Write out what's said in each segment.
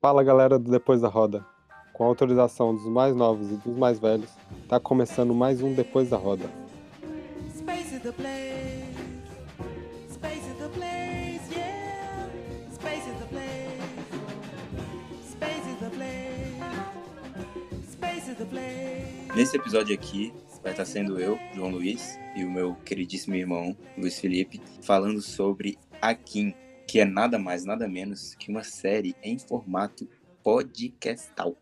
Fala galera do Depois da Roda. Com a autorização dos mais novos e dos mais velhos, tá começando mais um Depois da Roda. Space is the place. Space is the place, yeah. Space is the place. Space is the place. Space is the place. Nesse episódio aqui, vai estar sendo eu, João Luiz, e o meu queridíssimo irmão, Luiz Felipe, falando sobre Akin, que é nada mais, nada menos que uma série em formato podcastal.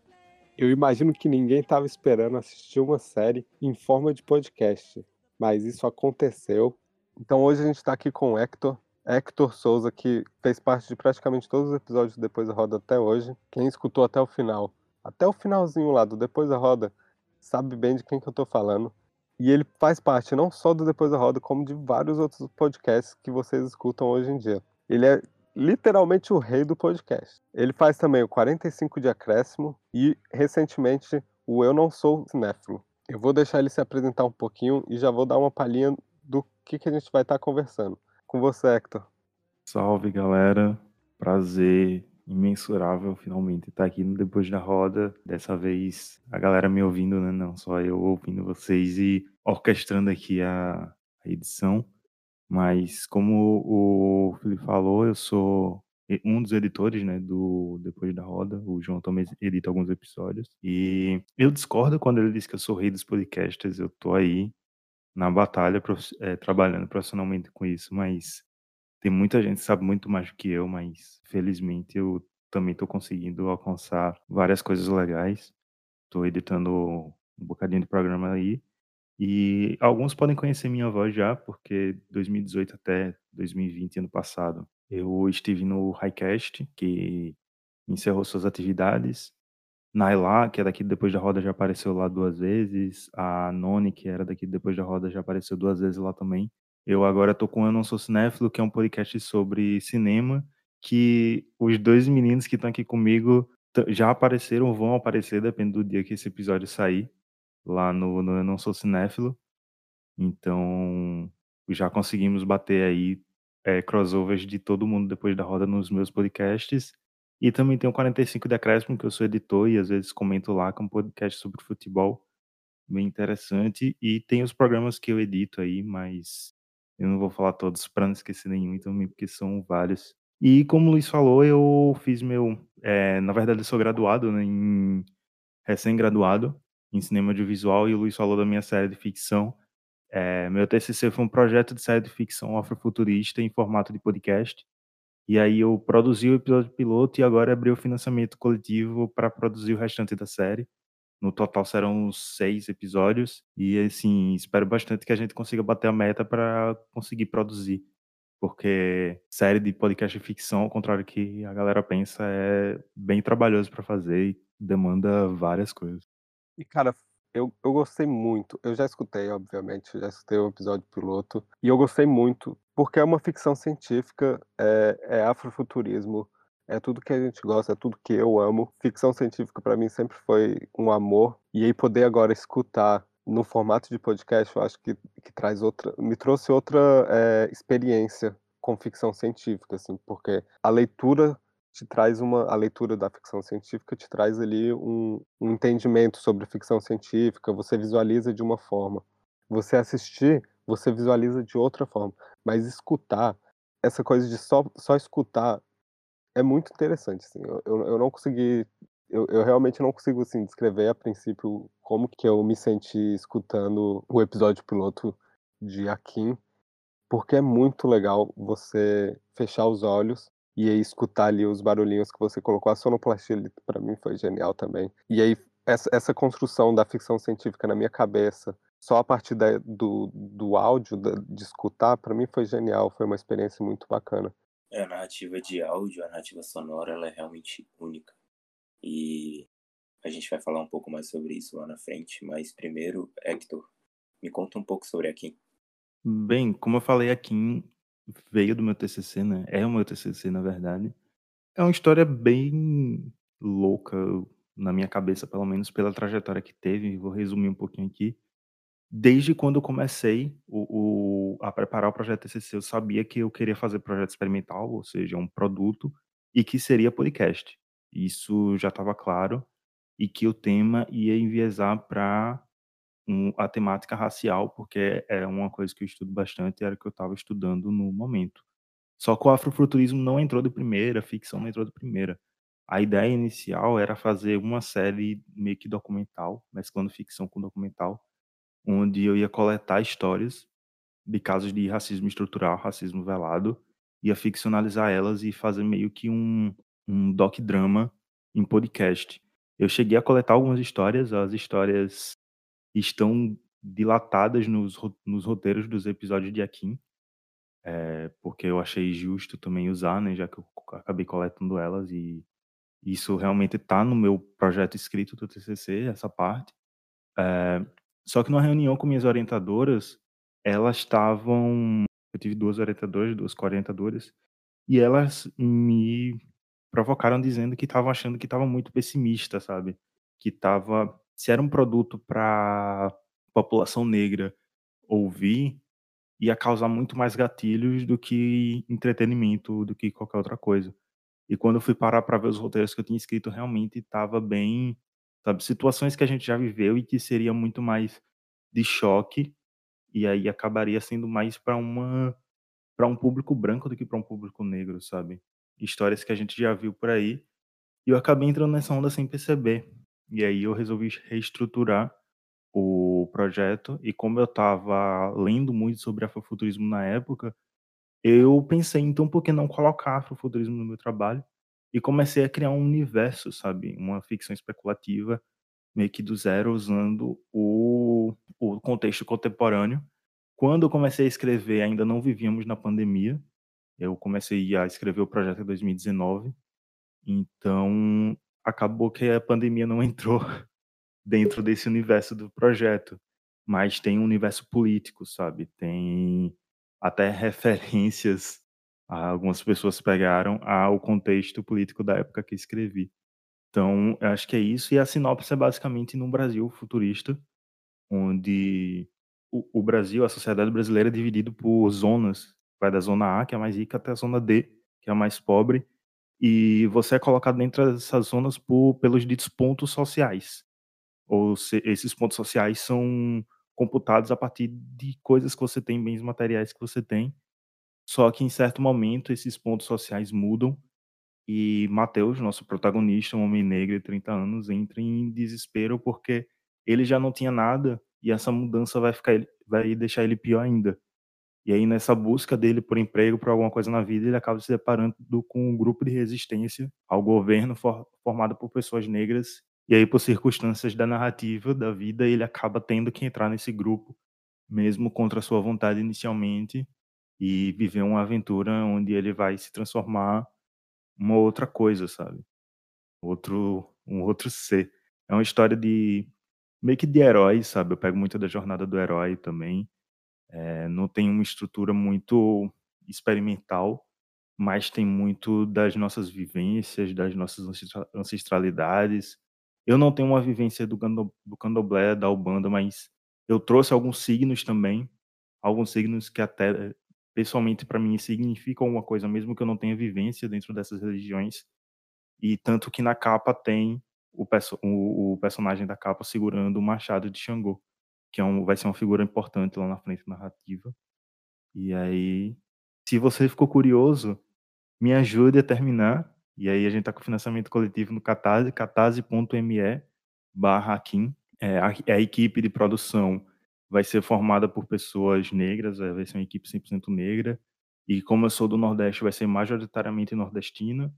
Eu imagino que ninguém estava esperando assistir uma série em forma de podcast, mas isso aconteceu. Então hoje a gente está aqui com o Hector. Hector Souza, que fez parte de praticamente todos os episódios do Depois da Roda até hoje. Quem escutou até o final, até o finalzinho lá do Depois da Roda, sabe bem de quem que eu tô falando. E ele faz parte não só do Depois da Roda, como de vários outros podcasts que vocês escutam hoje em dia. Ele é literalmente o rei do podcast. Ele faz também o 45 de acréscimo e, recentemente, o Eu Não Sou Cinéfilo. Eu vou deixar ele se apresentar um pouquinho e já vou dar uma palhinha do que, que a gente vai estar conversando. Com você, Hector. Salve, galera. Prazer imensurável finalmente estar aqui no Depois da Roda. Dessa vez a galera me ouvindo, né? Não só eu ouvindo vocês e orquestrando aqui a, a edição. Mas como o Felipe falou, eu sou um dos editores, né, do Depois da Roda. O João também edita alguns episódios. E eu discordo quando ele diz que eu sou rei dos podcasters. Eu tô aí na batalha, é, trabalhando profissionalmente com isso, mas tem muita gente que sabe muito mais do que eu, mas felizmente eu também estou conseguindo alcançar várias coisas legais. Estou editando um bocadinho de programa aí. E alguns podem conhecer minha voz já, porque 2018 até 2020, ano passado, eu estive no Highcast, que encerrou suas atividades. Naila, que é daqui depois da roda, já apareceu lá duas vezes. A Noni, que era daqui depois da roda, já apareceu duas vezes lá também. Eu agora tô com Eu Não Sou Cinéfilo, que é um podcast sobre cinema, que os dois meninos que estão aqui comigo já apareceram vão aparecer, depende do dia que esse episódio sair, lá no, no Eu Não Sou Cinéfilo. Então, já conseguimos bater aí é, crossovers de todo mundo depois da roda nos meus podcasts. E também tem o 45 Decréscimo, que eu sou editor e às vezes comento lá, que é um podcast sobre futebol bem interessante. E tem os programas que eu edito aí, mas eu não vou falar todos para não esquecer nenhum também, porque são vários. E como o Luiz falou, eu fiz meu. É, na verdade, eu sou graduado, né, em, recém-graduado em cinema audiovisual, e o Luiz falou da minha série de ficção. É, meu TCC foi um projeto de série de ficção afrofuturista em formato de podcast. E aí eu produzi o episódio piloto e agora abri o financiamento coletivo para produzir o restante da série. No total serão seis episódios e assim espero bastante que a gente consiga bater a meta para conseguir produzir, porque série de podcast de ficção, ao contrário do que a galera pensa, é bem trabalhoso para fazer e demanda várias coisas. E cara, eu, eu gostei muito. Eu já escutei, obviamente, já escutei o episódio piloto e eu gostei muito porque é uma ficção científica, é, é afrofuturismo é tudo que a gente gosta, é tudo que eu amo. Ficção científica para mim sempre foi um amor. E aí poder agora escutar no formato de podcast, eu acho que, que traz outra, me trouxe outra é, experiência com ficção científica, assim, porque a leitura te traz uma, a leitura da ficção científica te traz ali um, um entendimento sobre ficção científica. Você visualiza de uma forma. Você assistir, você visualiza de outra forma. Mas escutar, essa coisa de só, só escutar é muito interessante, assim. Eu, eu, eu não consegui. Eu, eu, realmente não consigo assim, descrever a princípio como que eu me senti escutando o episódio piloto de Akin, porque é muito legal você fechar os olhos e aí escutar ali os barulhinhos que você colocou. A sonoplastia para mim foi genial também. E aí essa, essa construção da ficção científica na minha cabeça, só a partir da, do, do áudio, da, de escutar, para mim foi genial, foi uma experiência muito bacana. É, a narrativa de áudio, a narrativa sonora, ela é realmente única. E a gente vai falar um pouco mais sobre isso lá na frente, mas primeiro, Hector, me conta um pouco sobre a Kim. Bem, como eu falei, a Kim veio do meu TCC, né? É o meu TCC, na verdade. É uma história bem louca, na minha cabeça, pelo menos pela trajetória que teve. Vou resumir um pouquinho aqui desde quando eu comecei o, o, a preparar o projeto TCC, eu sabia que eu queria fazer projeto experimental, ou seja, um produto, e que seria podcast. Isso já estava claro e que o tema ia enviesar para um, a temática racial, porque é uma coisa que eu estudo bastante e era o que eu estava estudando no momento. Só que o afrofuturismo não entrou de primeira, a ficção não entrou de primeira. A ideia inicial era fazer uma série meio que documental, mesclando ficção com documental, onde eu ia coletar histórias de casos de racismo estrutural, racismo velado, ia ficcionalizar elas e fazer meio que um, um doc-drama em podcast. Eu cheguei a coletar algumas histórias, as histórias estão dilatadas nos, nos roteiros dos episódios de Akin, é, porque eu achei justo também usar, né, já que eu acabei coletando elas e isso realmente está no meu projeto escrito do TCC, essa parte. É, só que numa reunião com minhas orientadoras, elas estavam. Eu tive duas orientadoras, duas orientadoras, e elas me provocaram dizendo que estavam achando que estava muito pessimista, sabe? Que estava. Se era um produto para população negra ouvir, ia causar muito mais gatilhos do que entretenimento, do que qualquer outra coisa. E quando eu fui parar para ver os roteiros que eu tinha escrito, realmente estava bem, sabe, situações que a gente já viveu e que seria muito mais de choque e aí acabaria sendo mais para uma para um público branco do que para um público negro, sabe? Histórias que a gente já viu por aí. E eu acabei entrando nessa onda sem perceber. E aí eu resolvi reestruturar o projeto e como eu estava lendo muito sobre afrofuturismo na época, eu pensei, então por que não colocar afrofuturismo no meu trabalho? E comecei a criar um universo, sabe? Uma ficção especulativa, meio que do zero, usando o, o contexto contemporâneo. Quando eu comecei a escrever, ainda não vivíamos na pandemia. Eu comecei a escrever o projeto em 2019. Então, acabou que a pandemia não entrou dentro desse universo do projeto. Mas tem um universo político, sabe? Tem até referências algumas pessoas pegaram ao contexto político da época que escrevi. Então, eu acho que é isso. E a sinopse é basicamente num Brasil futurista, onde o, Brasil, a sociedade brasileira é dividido por zonas. Vai da zona A, que é a mais rica, até a zona D, que é a mais pobre. E você é colocado dentro dessas zonas por, pelos ditos pontos sociais. Ou se, esses pontos sociais são computados a partir de coisas que você tem, bens materiais que você tem. Só que em certo momento esses pontos sociais mudam e Mateus, nosso protagonista, um homem negro de 30 anos, entra em desespero porque ele já não tinha nada e essa mudança vai ficar vai deixar ele pior ainda. E aí nessa busca dele por emprego, por alguma coisa na vida, ele acaba se deparando com um grupo de resistência ao governo for, formado por pessoas negras e aí, por circunstâncias da narrativa da vida, ele acaba tendo que entrar nesse grupo, mesmo contra sua vontade inicialmente, e viver uma aventura onde ele vai se transformar uma outra coisa, sabe? Outro, um outro ser. É uma história de meio que de herói, sabe? Eu pego muito da jornada do herói também. É, não tem uma estrutura muito experimental, mas tem muito das nossas vivências, das nossas ancestralidades, eu não tenho uma vivência do, do candomblé, da Ubanda, mas eu trouxe alguns signos também, alguns signos que até pessoalmente para mim significam alguma coisa, mesmo que eu não tenha vivência dentro dessas religiões. E tanto que na capa tem o, perso o, o personagem da capa segurando o machado de Xangô, que é um, vai ser uma figura importante lá na frente narrativa. E aí, se você ficou curioso, me ajude a terminar e aí a gente está com financiamento coletivo no Catarse, catarse.me barra. É, a, a, equipe de produção vai ser formada por pessoas negras, vai ser uma equipe 100% negra. E como eu sou do Nordeste, vai ser majoritariamente nordestina.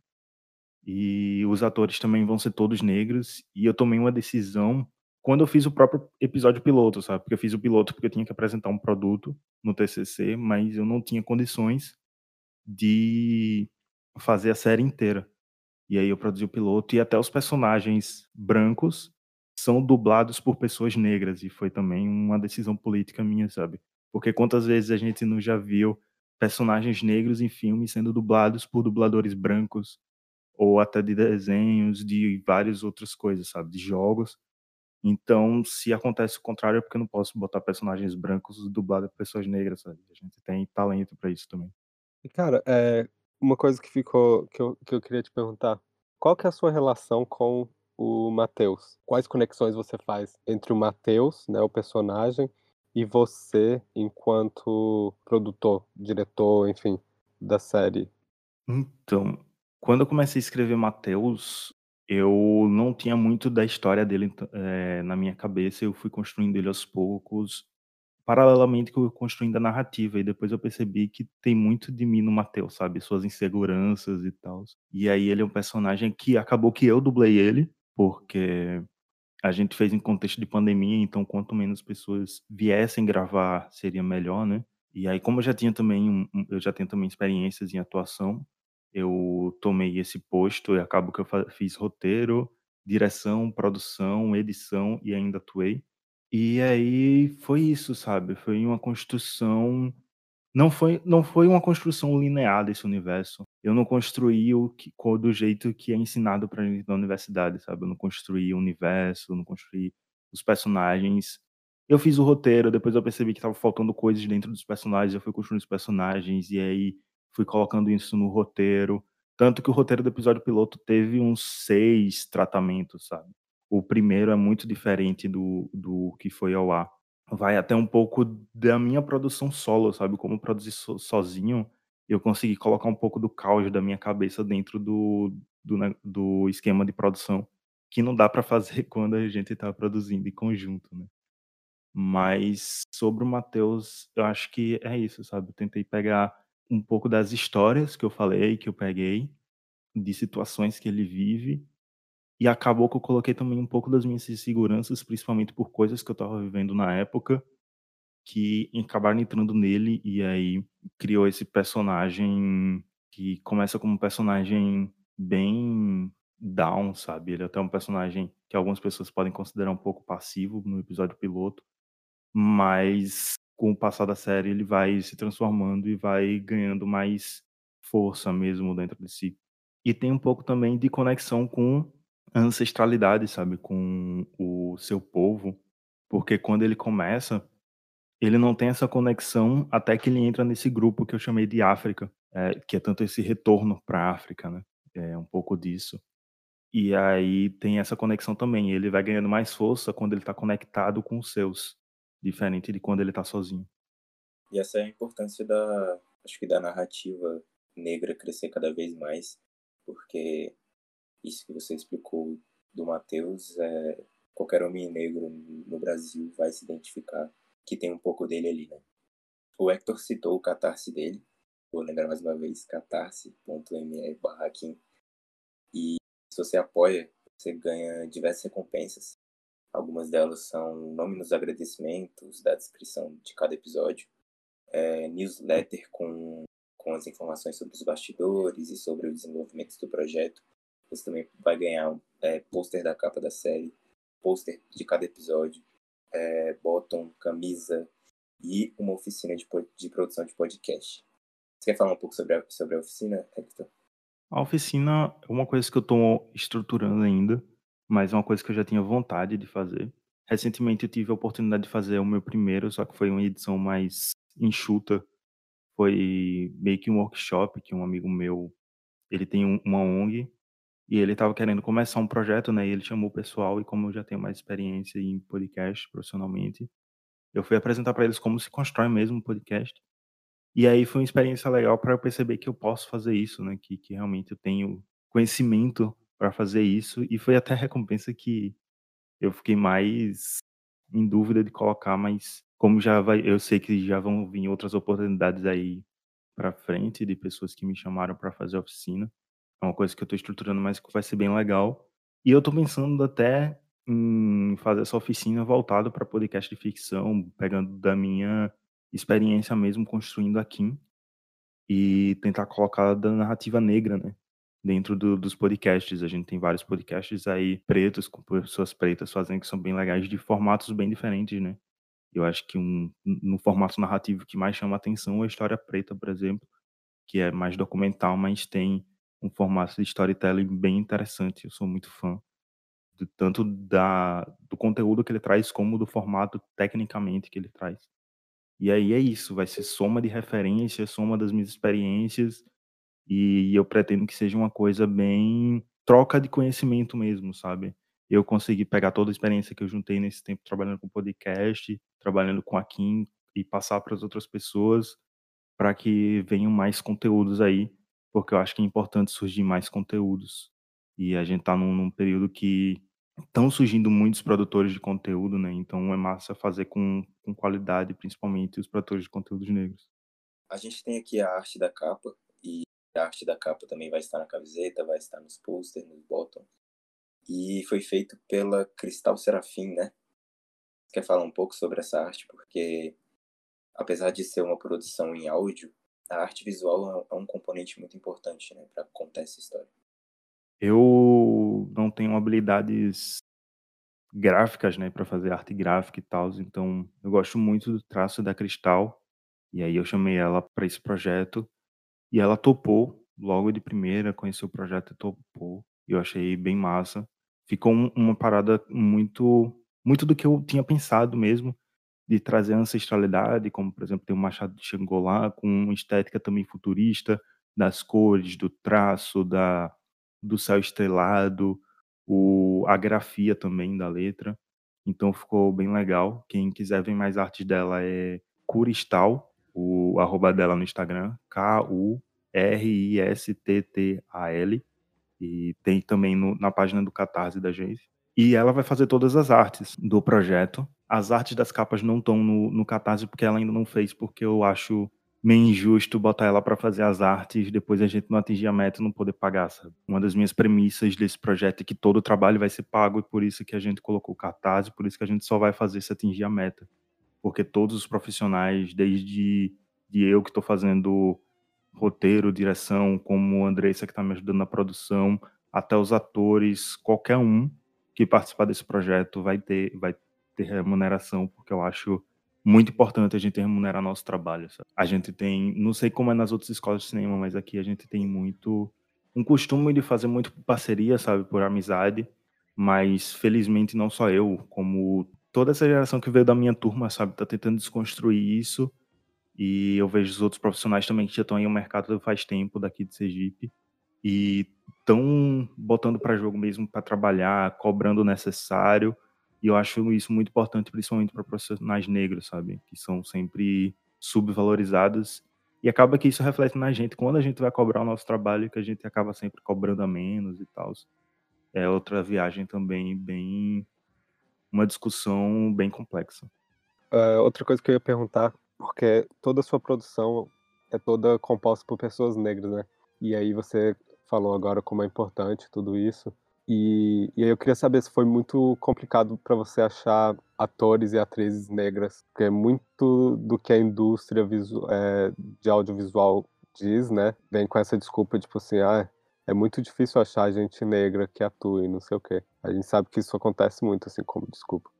E os atores também vão ser todos negros. E eu tomei uma decisão quando eu fiz o próprio episódio piloto, sabe? Porque eu fiz o piloto porque eu tinha que apresentar um produto no TCC, mas eu não tinha condições de fazer a série inteira. E aí eu produzi o piloto e até os personagens brancos são dublados por pessoas negras e foi também uma decisão política minha, sabe? Porque quantas vezes a gente não já viu personagens negros em filmes sendo dublados por dubladores brancos ou até de desenhos, de várias outras coisas, sabe? De jogos. Então, se acontece o contrário, é porque eu não posso botar personagens brancos dublados por pessoas negras, sabe? A gente tem talento para isso também. Cara, é, uma coisa que ficou que eu que eu queria te perguntar, qual que é a sua relação com o Matheus? Quais conexões você faz entre o Matheus, né, o personagem, e você enquanto produtor, diretor, enfim, da série? Então, quando eu comecei a escrever Matheus, eu não tinha muito da história dele eh, na minha cabeça, eu fui construindo ele aos poucos, paralelamente que eu construindo a narrativa, e depois eu percebi que tem muito de mim no Matheus, sabe, suas inseguranças e tal. E aí ele é um personagem que acabou que eu dublei ele, porque a gente fez em contexto de pandemia, então quanto menos pessoas viessem gravar, seria melhor, né. E aí como eu já tinha também eu já tenho também experiências em atuação, eu tomei esse posto e acabo que eu fiz roteiro, direção, produção, edição e ainda atuei. E aí foi isso, sabe, foi uma construção não foi não foi uma construção linear desse universo. Eu não construí o que do jeito que é ensinado pra gente na universidade, sabe, eu não construí o universo, eu não construí os personagens. Eu fiz o roteiro, depois eu percebi que estava faltando coisas dentro dos personagens, eu fui construindo os personagens, e aí fui colocando isso no roteiro. Tanto que o roteiro do episódio piloto teve uns 6 tratamentos, sabe. O primeiro é muito diferente do do que foi ao ar. Vai até um pouco da minha produção solo, sabe, como eu produzi so sozinho, eu consegui colocar um pouco do caos da minha cabeça dentro do do do esquema de produção, que não dá pra fazer quando a gente tá produzindo em conjunto, né. Mas sobre o Matheus, eu acho que é isso, sabe, eu tentei pegar um pouco das histórias que eu falei, que eu peguei, de situações que ele vive, e acabou que eu coloquei também um pouco das minhas inseguranças, principalmente por coisas que eu estava vivendo na época, que acabaram entrando nele, e aí criou esse personagem que começa como um personagem bem down, sabe, ele é até um personagem que algumas pessoas podem considerar um pouco passivo no episódio piloto, mas com o passar da série ele vai se transformando e vai ganhando mais força mesmo dentro de si. E tem um pouco também de conexão com a ancestralidade, sabe, com o seu povo, porque quando ele começa, ele não tem essa conexão até que ele entra nesse grupo que eu chamei de África, eh, que é tanto esse retorno pra África, né, é um pouco disso. E aí tem essa conexão também, ele vai ganhando mais força quando ele tá conectado com os seus, diferente de quando ele tá sozinho. E essa é a importância da acho que da narrativa negra crescer cada vez mais, porque isso que você explicou do Matheus, eh, qualquer homem negro no Brasil vai se identificar que tem um pouco dele ali, né. O Hector citou o Catarse dele, vou lembrar mais uma vez, catarse.me/kim. E se você apoia, você ganha diversas recompensas. Algumas delas são nome nos agradecimentos da descrição de cada episódio, eh, newsletter com com as informações sobre os bastidores e sobre o desenvolvimento do projeto. Você também vai ganhar, eh, pôster da capa da série, pôster de cada episódio, eh, bottom, camisa e uma oficina de de produção de podcast. Você quer falar um pouco sobre a sobre a oficina, Hector? A oficina é uma coisa que eu tô estruturando ainda, mas é uma coisa que eu já tinha vontade de fazer. Recentemente eu tive a oportunidade de fazer o meu primeiro, só que foi uma edição mais enxuta. Foi meio que um workshop que um amigo meu, ele tem um uma ONG, e ele estava querendo começar um projeto, né, e ele chamou o pessoal, e como eu já tenho mais experiência em podcast profissionalmente, eu fui apresentar pra eles como se constrói mesmo um podcast. E aí foi uma experiência legal pra eu perceber que eu posso fazer isso, né, que que realmente eu tenho conhecimento pra fazer isso, e foi até a recompensa que eu fiquei mais em dúvida de colocar, mas como já vai eu sei que já vão vir outras oportunidades aí pra frente, de pessoas que me chamaram pra fazer oficina. É uma coisa que eu tô estruturando, mas que vai ser bem legal. E eu tô pensando até em fazer essa oficina voltado pra podcast de ficção, pegando da minha experiência mesmo construindo a Kim, e tentar colocar da narrativa negra, né, dentro do dos podcasts. A gente tem vários podcasts aí pretos, com pessoas pretas fazendo, que são bem legais, de formatos bem diferentes, né. Eu acho que um no formato narrativo que mais chama atenção é a História Preta, por exemplo, que é mais documental, mas tem um formato de storytelling bem interessante, eu sou muito fã. Tanto da do conteúdo que ele traz, como do formato tecnicamente que ele traz. E aí é isso, vai ser soma de referências, soma das minhas experiências, e eu pretendo que seja uma coisa bem troca de conhecimento mesmo, sabe? Eu consegui pegar toda a experiência que eu juntei nesse tempo trabalhando com podcast, trabalhando com a Kim e passar para as outras pessoas para que venham mais conteúdos aí, porque eu acho que é importante surgir mais conteúdos. E a gente tá num, num período que estão surgindo muitos produtores de conteúdo, né? Então é massa fazer com, com qualidade, principalmente os produtores de conteúdos negros. A gente tem aqui a arte da capa, a arte da capa também vai estar na camiseta, vai estar nos posters, nos bottoms. E foi feito pela Cristal Serafim, né? Quer falar um pouco sobre essa arte? Porque, apesar de ser uma produção em áudio, a arte visual é um componente muito importante né, para contar essa história. Eu não tenho habilidades gráficas, né, para fazer arte gráfica e tal, então eu gosto muito do traço da Cristal. E aí eu chamei ela para esse projeto e ela topou logo de primeira, conheceu o projeto e topou. Eu achei bem massa. Ficou um, uma parada muito muito do que eu tinha pensado mesmo de trazer ancestralidade, como por exemplo tem o Machado de Xangolá com uma estética também futurista das cores, do traço, da do céu estrelado, o, a grafia também da letra. Então ficou bem legal. Quem quiser ver mais artes dela é Curistal, o arroba dela no Instagram, K-U-R-I-S-T-T-A-L. E tem também no, na página do Catarse da gente. E ela vai fazer todas as artes do projeto. As artes das capas não estão no, no Catarse porque ela ainda não fez, porque eu acho meio injusto botar ela para fazer as artes depois a gente não atingir a meta e não poder pagar, sabe? Uma das minhas premissas desse projeto é que todo o trabalho vai ser pago e por isso que a gente colocou cartaz, por isso que a gente só vai fazer se atingir a meta. Porque todos os profissionais, desde de eu que estou fazendo roteiro, direção, como a Andressa que está me ajudando na produção, até os atores, qualquer um que participar desse projeto vai ter, vai ter remuneração, porque eu acho muito importante a gente remunerar nosso trabalho. Sabe? A gente tem, não sei como é nas outras escolas de cinema, mas aqui a gente tem muito um costume de fazer muito parceria, sabe, por amizade. Mas felizmente não só eu, como toda essa geração que veio da minha turma, sabe, tá tentando desconstruir isso. E eu vejo os outros profissionais também que já estão aí no mercado faz tempo daqui de Sergipe e estão botando para jogo mesmo para trabalhar, cobrando o necessário e eu acho isso muito importante, principalmente para profissionais negros, sabe? Que são sempre subvalorizados. E acaba que isso reflete na gente. Quando a gente vai cobrar o nosso trabalho, que a gente acaba sempre cobrando a menos e tal. É outra viagem também bem. Uma discussão bem complexa. Uh, outra coisa que eu ia perguntar, porque toda a sua produção é toda composta por pessoas negras, né? E aí você falou agora como é importante tudo isso. E, e aí eu queria saber se foi muito complicado para você achar atores e atrizes negras, porque é muito do que a indústria é, de audiovisual diz, né? Vem com essa desculpa, tipo assim, ah, é muito difícil achar gente negra que atue, não sei o quê. A gente sabe que isso acontece muito, assim, como desculpa.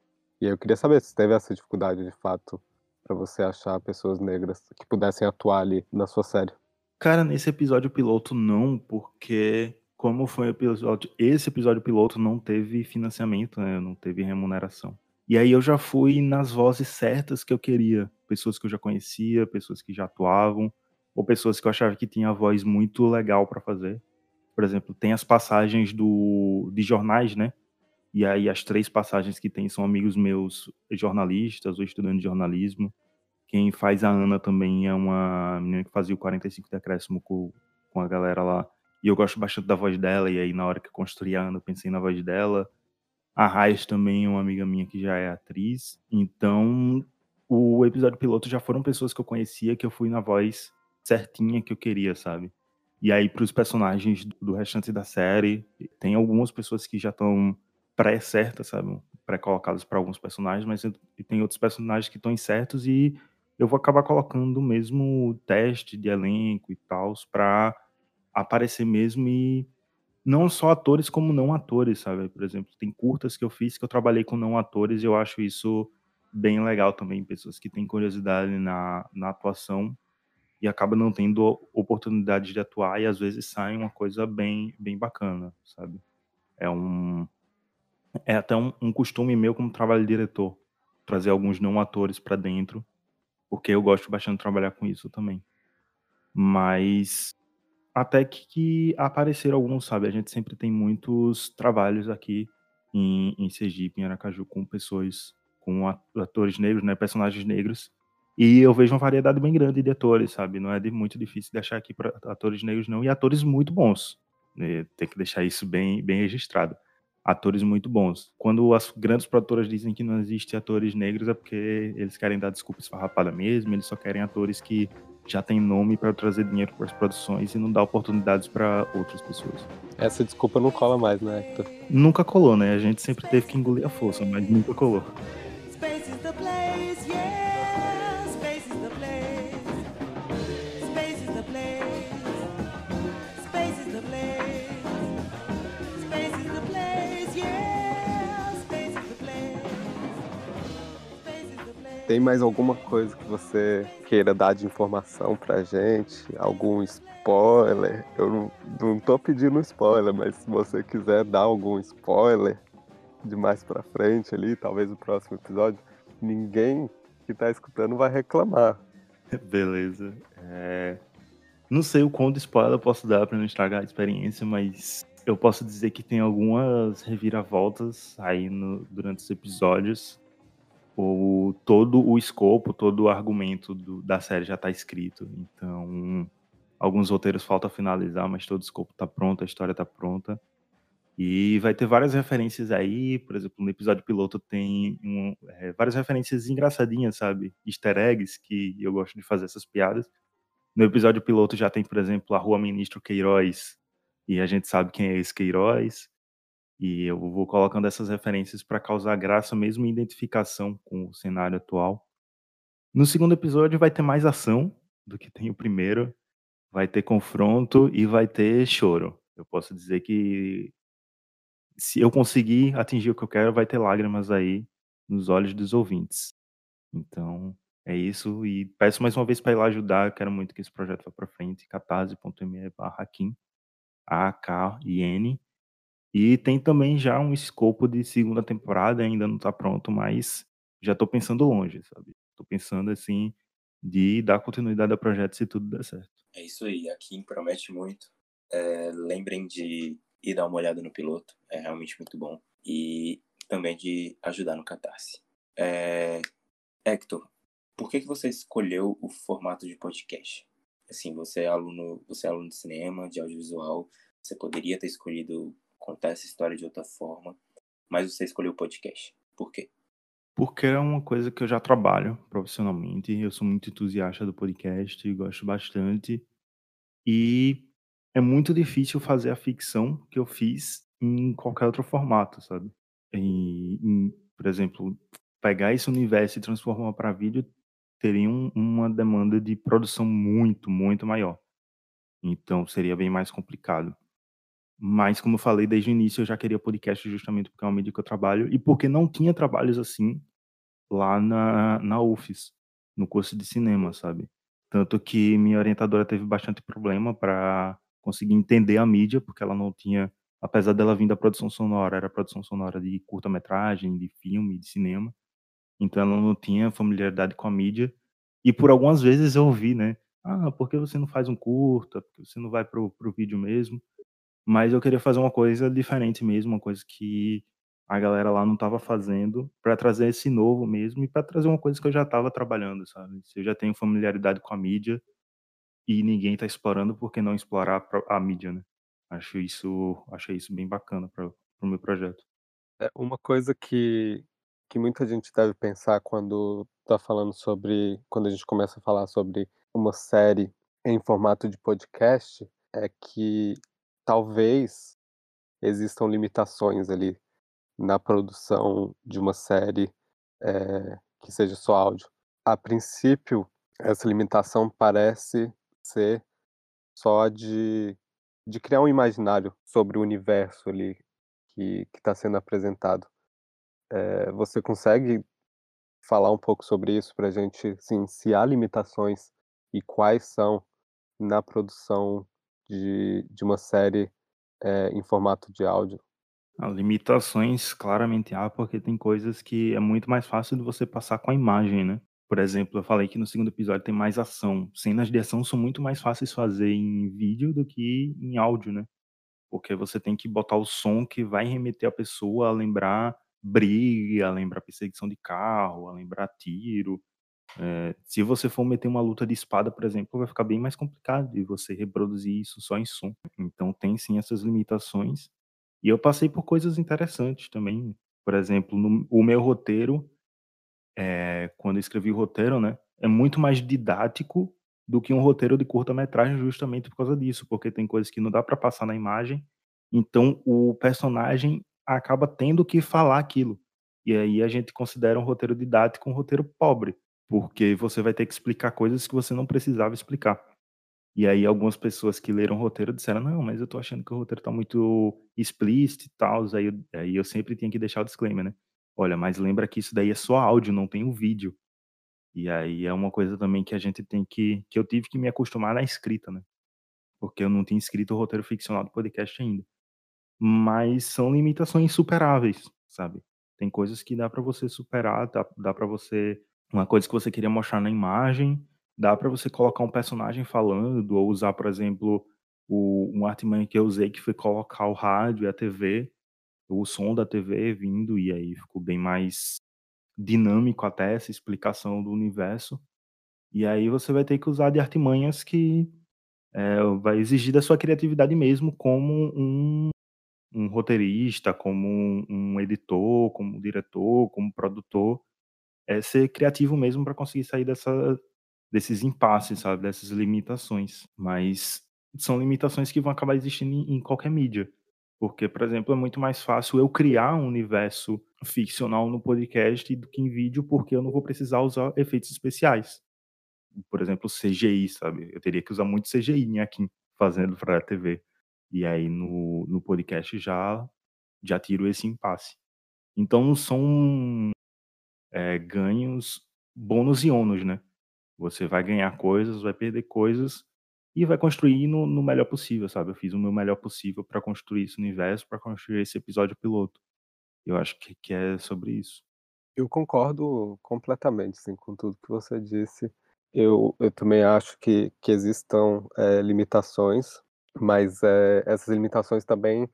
E eu queria saber se teve essa dificuldade, de fato, para você achar pessoas negras que pudessem atuar ali na sua série. Cara, nesse episódio piloto não, porque como foi o episódio, esse episódio piloto não teve financiamento, né? Não teve remuneração. E aí eu já fui nas vozes certas que eu queria, pessoas que eu já conhecia, pessoas que já atuavam, ou pessoas que eu achava que tinha voz muito legal para fazer. Por exemplo, tem as passagens do de jornais, né? E aí as três passagens que tem são amigos meus jornalistas ou estudantes de jornalismo. Quem faz a Ana também é uma menina que fazia o 45 decréscimo com, com a galera lá e eu gosto bastante da voz dela, e aí na hora que construí a Ana, pensei na voz dela. A Raiz também é uma amiga minha que já é atriz. Então, o episódio piloto já foram pessoas que eu conhecia, que eu fui na voz certinha que eu queria, sabe? E aí, para os personagens do restante da série, tem algumas pessoas que já estão pré-certas, sabe? Pré-colocadas para alguns personagens, mas tem outros personagens que estão incertos e eu vou acabar colocando o mesmo teste de elenco e tal, para aparecer mesmo e não só atores como não atores, sabe? Por exemplo, tem curtas que eu fiz que eu trabalhei com não atores e eu acho isso bem legal também, pessoas que têm curiosidade na, na atuação e acaba não tendo oportunidade de atuar e às vezes sai uma coisa bem bem bacana, sabe? É um é até um, um costume meu como trabalho de diretor trazer alguns não atores para dentro, porque eu gosto bastante de trabalhar com isso também. Mas até que, que apareceram alguns, sabe? A gente sempre tem muitos trabalhos aqui em, em Sergipe, em Aracaju, com pessoas, com atores negros, né? Personagens negros. E eu vejo uma variedade bem grande de atores, sabe? Não é de, muito difícil de achar aqui para atores negros, não. E atores muito bons. Né? Tem que deixar isso bem, bem registrado atores muito bons. Quando as grandes produtoras dizem que não existe atores negros é porque eles querem dar desculpa esfarrapada mesmo, eles só querem atores que já têm nome para trazer dinheiro para as produções e não dar oportunidades para outras pessoas. Essa desculpa não cola mais, né, Hector? Nunca colou, né? A gente sempre teve que engolir a força, mas nunca colou. Tem mais alguma coisa que você queira dar de informação pra gente? Algum spoiler? Eu não, não tô pedindo spoiler, mas se você quiser dar algum spoiler de mais pra frente ali, talvez o próximo episódio, ninguém que tá escutando vai reclamar. Beleza. É, Não sei o quanto spoiler eu posso dar para não estragar a experiência, mas eu posso dizer que tem algumas reviravoltas aí no- durante os episódios. O, todo o escopo, todo o argumento do- da série já está escrito. Então, alguns roteiros falta finalizar, mas todo o escopo está pronto, a história está pronta. E vai ter várias referências aí, por exemplo, no episódio piloto tem um- é, várias referências engraçadinhas, sabe? Easter eggs, que eu gosto de fazer essas piadas. No episódio piloto já tem, por exemplo, a Rua Ministro Queiroz, e a gente sabe quem é esse Queiroz. E eu vou colocando essas referências para causar graça, mesmo em identificação com o cenário atual. No segundo episódio vai ter mais ação do que tem o primeiro. Vai ter confronto e vai ter choro. Eu posso dizer que se eu conseguir atingir o que eu quero, vai ter lágrimas aí nos olhos dos ouvintes. Então, é isso. E peço mais uma vez para ir lá ajudar. Quero muito que esse projeto vá para frente. catarse.me barra Kim, A-K-I-N. E tem também já um escopo de segunda temporada, ainda não está pronto, mas já estou pensando longe, sabe? Estou pensando, assim, de dar continuidade ao projeto se tudo der certo. É isso aí, a Kim promete muito. É, lembrem de ir dar uma olhada no piloto, é realmente muito bom. E também de ajudar no Catarse. É, Hector, por que, que você escolheu o formato de podcast? Assim, você é aluno, você é aluno de cinema, de audiovisual, você poderia ter escolhido contar essa história de outra forma, mas você escolheu o podcast. Por quê? Porque é uma coisa que eu já trabalho profissionalmente, eu sou muito entusiasta do podcast, gosto bastante. E é muito difícil fazer a ficção que eu fiz em qualquer outro formato, sabe? E, em, por exemplo, pegar esse universo e transformar para vídeo teria um- uma demanda de produção muito, muito maior. Então seria bem mais complicado. Mas, como eu falei desde o início, eu já queria podcast justamente porque é uma mídia que eu trabalho e porque não tinha trabalhos assim lá na, na UFES, no curso de cinema, sabe? Tanto que minha orientadora teve bastante problema para conseguir entender a mídia, porque ela não tinha, apesar dela vir da produção sonora, era produção sonora de curta-metragem, de filme, de cinema, então ela não tinha familiaridade com a mídia. E por algumas vezes eu ouvi, né? Ah, por que você não faz um curta? Por que você não vai pro, pro vídeo mesmo? Mas eu queria fazer uma coisa diferente mesmo, uma coisa que a galera lá não estava fazendo, para trazer esse novo mesmo e para trazer uma coisa que eu já estava trabalhando, sabe? Se eu já tenho familiaridade com a mídia e ninguém está explorando, por que não explorar a mídia, né? Acho isso, achei isso bem bacana para o meu projeto. É uma coisa que, que muita gente deve pensar quando tá falando sobre. Quando a gente começa a falar sobre uma série em formato de podcast, é que talvez existam limitações ali na produção de uma série eh, que seja só áudio. A princípio, essa limitação parece ser só de, de criar um imaginário sobre o universo ali que está sendo apresentado. Eh, você consegue falar um pouco sobre isso para a gente, assim, se há limitações e quais são na produção de, de uma série eh, em formato de áudio? Limitações claramente há, porque tem coisas que é muito mais fácil de você passar com a imagem, né? Por exemplo, eu falei que no segundo episódio tem mais ação. Cenas de ação são muito mais fáceis de fazer em vídeo do que em áudio, né? Porque você tem que botar o som que vai remeter a pessoa a lembrar briga, a lembrar perseguição de carro, a lembrar tiro. É, se você for meter uma luta de espada, por exemplo, vai ficar bem mais complicado de você reproduzir isso só em som. Então tem sim essas limitações. E eu passei por coisas interessantes também. Por exemplo, no, o meu roteiro é, quando eu escrevi o roteiro, né, é muito mais didático do que um roteiro de curta-metragem justamente por causa disso, porque tem coisas que não dá para passar na imagem, então o personagem acaba tendo que falar aquilo. E aí a gente considera um roteiro didático um roteiro pobre, porque você vai ter que explicar coisas que você não precisava explicar. E aí algumas pessoas que leram o roteiro disseram, não, mas eu tô achando que o roteiro tá muito explícito e tal, aí, aí eu sempre tinha que deixar o disclaimer, né? Olha, mas lembra que isso daí é só áudio, não tem o vídeo. E aí é uma coisa também que a gente tem que que eu tive que me acostumar na escrita, né? Porque eu não tinha escrito o roteiro ficcional do podcast ainda. Mas são limitações insuperáveis, sabe? Tem coisas que dá para você superar, dá, dá para você uma coisa que você queria mostrar na imagem, dá para você colocar um personagem falando ou usar, por exemplo, o, um artimanha que eu usei que foi colocar o rádio e a TV o som da TV vindo, e aí ficou bem mais dinâmico até essa explicação do universo. E aí você vai ter que usar de artimanhas que é, vai exigir da sua criatividade mesmo como um, um roteirista, como um, um, editor, como diretor, como produtor. É ser criativo mesmo para conseguir sair dessa, desses impasses, sabe? Dessas limitações. Mas são limitações que vão acabar existindo em, em qualquer mídia. Porque, por exemplo, é muito mais fácil eu criar um universo ficcional no podcast do que em vídeo, porque eu não vou precisar usar efeitos especiais. Por exemplo, CGI, sabe? Eu teria que usar muito CGI aqui fazendo para a TV. E aí no, no podcast já, já tiro esse impasse. Então são é, ganhos bônus e ônus, né? Você vai ganhar coisas, vai perder coisas, e vai construir no, no melhor possível, sabe? Eu fiz o meu melhor possível para construir esse universo, para construir esse episódio piloto. Eu acho que, que é sobre isso. Eu concordo completamente sim, com tudo que você disse. Eu, eu também acho que, que existam é, limitações, mas é, essas limitações também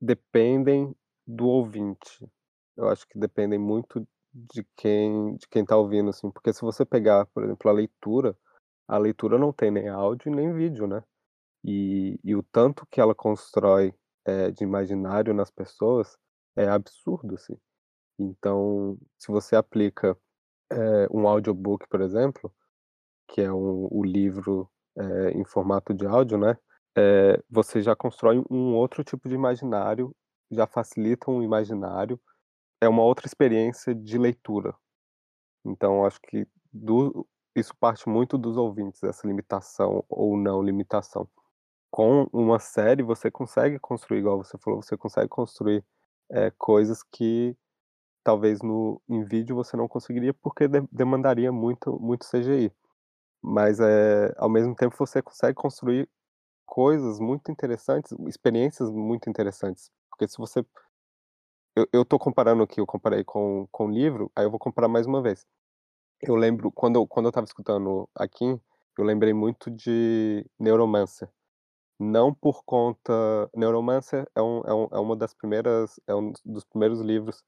dependem do ouvinte. Eu acho que dependem muito de quem de quem está ouvindo, assim, porque se você pegar, por exemplo, a leitura, a leitura não tem nem áudio nem vídeo, né? E, e o tanto que ela constrói é, de imaginário nas pessoas é absurdo, assim. Então, se você aplica é, um audiobook, por exemplo, que é um, o livro é, em formato de áudio, né? Você já constrói um outro tipo de imaginário, já facilita um imaginário, é uma outra experiência de leitura. Então, acho que do, isso parte muito dos ouvintes, essa limitação ou não limitação. Com uma série, você consegue construir, igual você falou, você consegue construir é, coisas que talvez no, em vídeo você não conseguiria porque de, demandaria muito, muito CGI. Mas é, ao mesmo tempo você consegue construir coisas muito interessantes, experiências muito interessantes. Porque se você. Eu, eu tô comparando aqui, eu comparei com, com o livro, aí eu vou comparar mais uma vez. Eu lembro, quando eu, quando eu estava escutando aqui, eu lembrei muito de Neuromancer. Não por conta. Neuromancer é, um, é, um, é uma das primeiras. É um dos primeiros livros.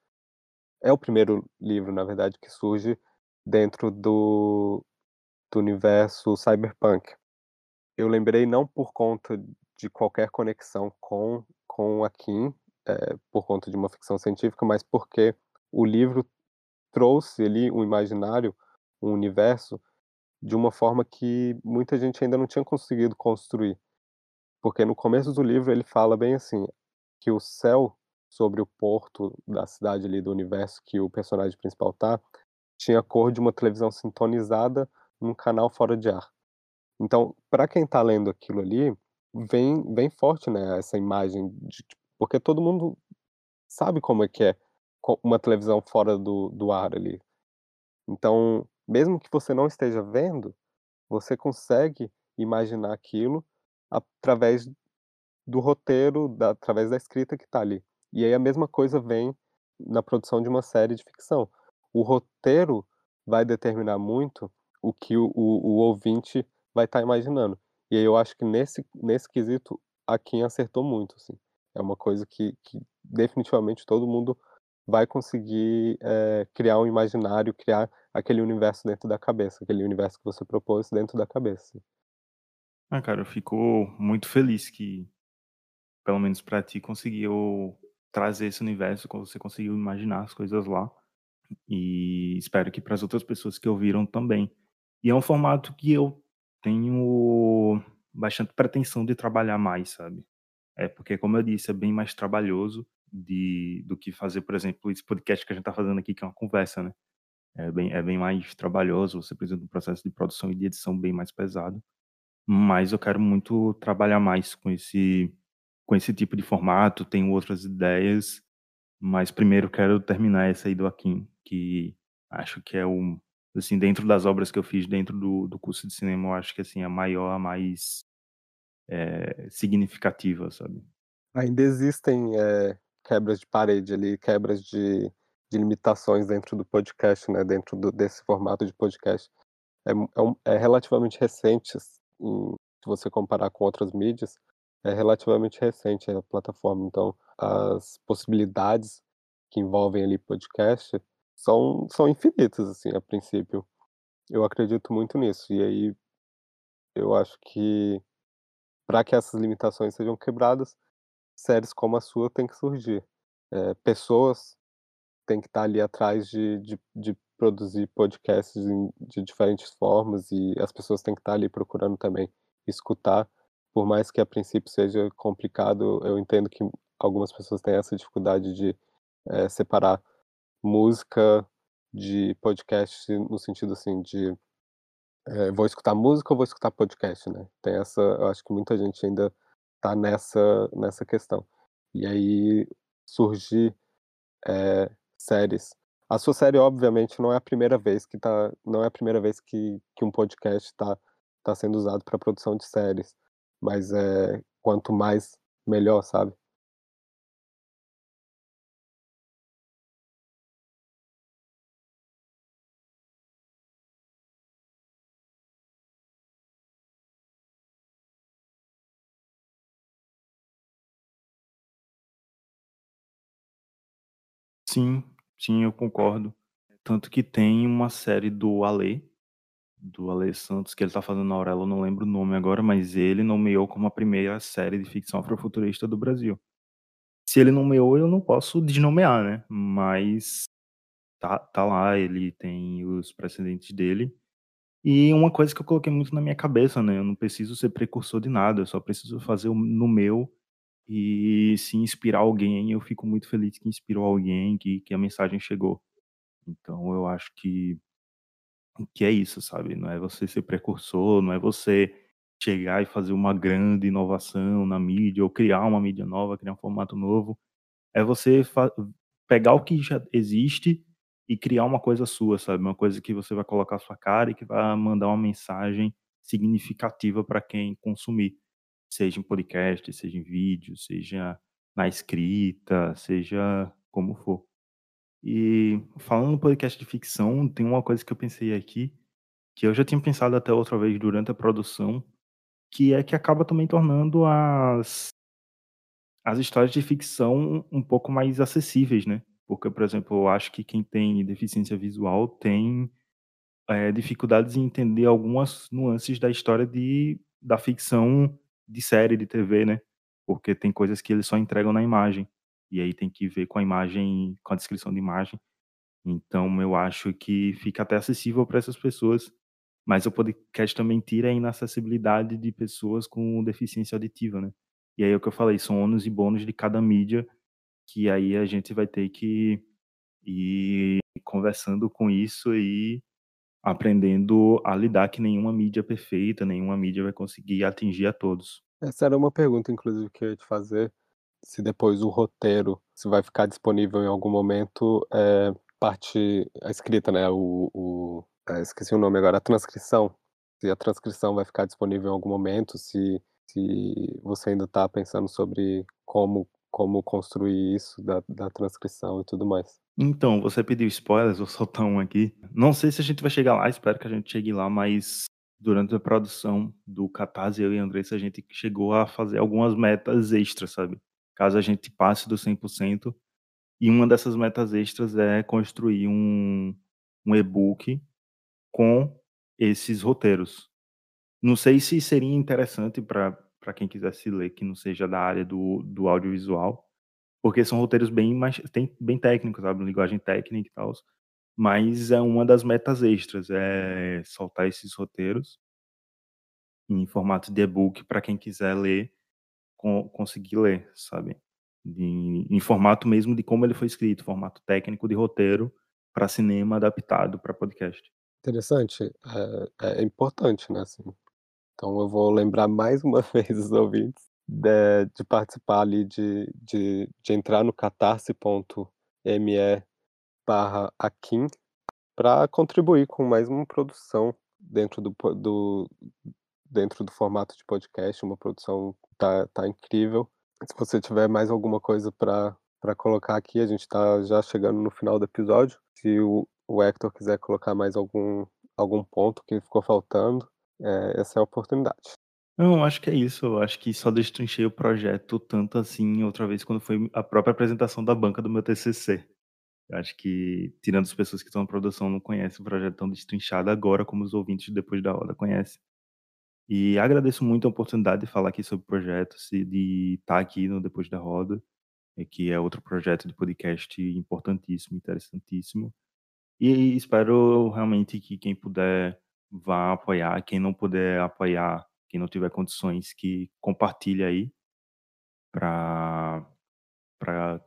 É o primeiro livro, na verdade, que surge dentro do, do universo cyberpunk. Eu lembrei não por conta de qualquer conexão com, com a Kim, é, por conta de uma ficção científica, mas porque o livro trouxe ali um imaginário um universo de uma forma que muita gente ainda não tinha conseguido construir. Porque no começo do livro ele fala bem assim, que o céu sobre o porto da cidade ali do universo que o personagem principal tá, tinha a cor de uma televisão sintonizada num canal fora de ar. Então, para quem tá lendo aquilo ali, vem vem forte, né, essa imagem de porque todo mundo sabe como é que é uma televisão fora do do ar ali. Então, mesmo que você não esteja vendo, você consegue imaginar aquilo através do roteiro, da, através da escrita que está ali. E aí a mesma coisa vem na produção de uma série de ficção. O roteiro vai determinar muito o que o, o, o ouvinte vai estar imaginando. E aí eu acho que nesse, nesse quesito a Kim acertou muito, assim. É uma coisa que, que definitivamente todo mundo vai conseguir é, criar um imaginário, criar aquele universo dentro da cabeça, aquele universo que você propôs dentro da cabeça. Ah, cara, eu fico muito feliz que, pelo menos pra ti, conseguiu trazer esse universo, você conseguiu imaginar as coisas lá. E espero que para as outras pessoas que ouviram também. E é um formato que eu tenho bastante pretensão de trabalhar mais, sabe? É porque, como eu disse, é bem mais trabalhoso de, do que fazer, por exemplo, esse podcast que a gente tá fazendo aqui, que é uma conversa, né? É bem, é bem mais trabalhoso, você precisa de um processo de produção e de edição bem mais pesado. Mas eu quero muito trabalhar mais com esse, com esse tipo de formato, tenho outras ideias, mas primeiro quero terminar essa aí do Akin, que acho que é um, assim, dentro das obras que eu fiz dentro do, do curso de cinema, eu acho que assim, a maior, a mais é, significativa, sabe? Ainda existem é, quebras de parede ali, quebras de, de limitações dentro do podcast, né? Dentro do, desse formato de podcast. É, é, é relativamente recente, em- se você comparar com outras mídias, é relativamente recente a plataforma. Então, as possibilidades que envolvem ali podcast são, são infinitas, assim, a princípio. Eu acredito muito nisso. E aí, eu acho que para que essas limitações sejam quebradas, séries como a sua têm que surgir. Eh, pessoas têm que estar ali atrás de, de, de produzir podcasts em- de diferentes formas e as pessoas têm que estar ali procurando também escutar. Por mais que a princípio seja complicado, eu entendo que algumas pessoas têm essa dificuldade de eh, separar música de podcast no sentido assim de eh, vou escutar música ou vou escutar podcast, né? Tem essa, eu acho que muita gente ainda tá nessa nessa questão. E aí surgir eh, séries. A sua série, obviamente, não é a primeira vez que tá, não é a primeira vez que, que um podcast está tá sendo usado para produção de séries, mas é quanto mais melhor, sabe? Sim, sim, eu concordo. Tanto que tem uma série do Ale, do Ale Santos, que ele tá fazendo na Aurelo, eu não lembro o nome agora, mas ele nomeou como a primeira série de ficção afrofuturista do Brasil. Se ele nomeou, eu não posso desnomear, né? Mas tá, tá lá, ele tem os precedentes dele. E uma coisa que eu coloquei muito na minha cabeça, né? Eu não preciso ser precursor de nada, eu só preciso fazer no meu e se inspirar alguém, eu fico muito feliz que inspirou alguém, que, que a mensagem chegou. Então eu acho que, que é isso, sabe? Não é você ser precursor, não é você chegar e fazer uma grande inovação na mídia, ou criar uma mídia nova, criar um formato novo. É você pegar o que já existe e criar uma coisa sua, sabe? Uma coisa que você vai colocar a sua cara e que vai mandar uma mensagem significativa para quem consumir. Seja em podcast, seja em vídeo, seja na escrita, seja como for. E falando no podcast de ficção, tem uma coisa que eu pensei aqui, que eu já tinha pensado até outra vez durante a produção, que é que acaba também tornando as, as histórias de ficção um pouco mais acessíveis, né? Porque, por exemplo, eu acho que quem tem deficiência visual tem eh, dificuldades em entender algumas nuances da história de, da ficção de série de TV, né? Porque tem coisas que eles só entregam na imagem. E aí tem que ver com a imagem, com a descrição de imagem. Então eu acho que fica até acessível para essas pessoas. Mas o podcast também tira a inacessibilidade de pessoas com deficiência auditiva, né? E aí é o que eu falei, são ônus e bônus de cada mídia, que aí a gente vai ter que ir conversando com isso e aprendendo a lidar que nenhuma mídia é perfeita, nenhuma mídia vai conseguir atingir a todos. Essa era uma pergunta, inclusive, que eu ia te fazer, se depois o roteiro, se vai ficar disponível em algum momento, é, parte, a escrita, né, o, o é, esqueci o nome agora, a transcrição, se a transcrição vai ficar disponível em algum momento, se, se você ainda está pensando sobre como como construir isso da, da transcrição e tudo mais. Então, você pediu spoilers, vou soltar um aqui. Não sei se a gente vai chegar lá, espero que a gente chegue lá, mas durante a produção do Catarse, eu e Andressa, a gente chegou a fazer algumas metas extras, sabe? Caso a gente passe do 100%. E uma dessas metas extras é construir um, um e-book com esses roteiros. Não sei se seria interessante para quem quisesse ler, que não seja da área do, do audiovisual, porque são roteiros bem mais tem, bem técnicos, sabe, linguagem técnica e tal. Mas é uma das metas extras, é soltar esses roteiros em formato de e-book para quem quiser ler, com, conseguir ler, sabe? Em formato mesmo de como ele foi escrito, formato técnico de roteiro para cinema adaptado para podcast. Interessante, é, é importante, né? Assim. Então eu vou lembrar mais uma vez os ouvintes de, de participar ali, de, de, de entrar no catarse.me barra Akin para contribuir com mais uma produção dentro do, do, dentro do formato de podcast, uma produção tá, tá incrível. Se você tiver mais alguma coisa para colocar aqui, a gente está já chegando no final do episódio. Se o, o Hector quiser colocar mais algum, algum ponto que ficou faltando, é, essa é a oportunidade. Não, acho que é isso. Acho que só destrinchei o projeto tanto assim outra vez quando foi a própria apresentação da banca do meu TCC. Acho que, tirando as pessoas que estão na produção, não conhecem o projeto tão destrinchado agora como os ouvintes depois da roda conhecem. E agradeço muito a oportunidade de falar aqui sobre o projeto, de estar aqui no Depois da Roda, que é outro projeto de podcast importantíssimo, interessantíssimo. E espero realmente que quem puder vá apoiar, quem não puder apoiar quem não tiver condições, que compartilhe aí para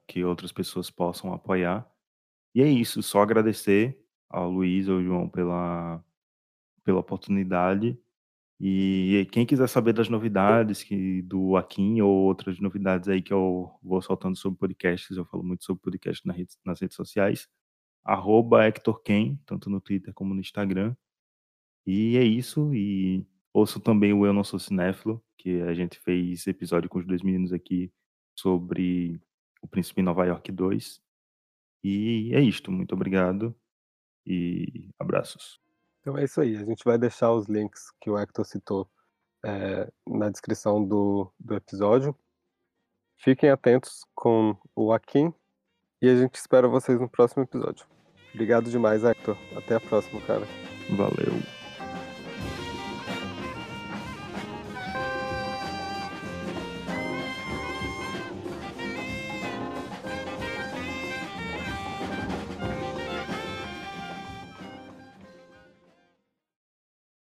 que outras pessoas possam apoiar. E é isso, só agradecer ao Luiz ao João pela, pela oportunidade. E quem quiser saber das novidades que do Akin ou outras novidades aí que eu vou soltando sobre podcasts, eu falo muito sobre podcast nas redes, nas redes sociais, arroba Hector Ken, tanto no Twitter como no Instagram. E é isso, e Ouço também o Eu Não Sou Cinéfilo, que a gente fez episódio com os dois meninos aqui sobre O Príncipe em Nova York 2. E é isto. Muito obrigado e abraços. Então é isso aí. A gente vai deixar os links que o Hector citou é, na descrição do, do episódio. Fiquem atentos com o Akin e a gente espera vocês no próximo episódio. Obrigado demais, Hector. Até a próxima, cara. Valeu.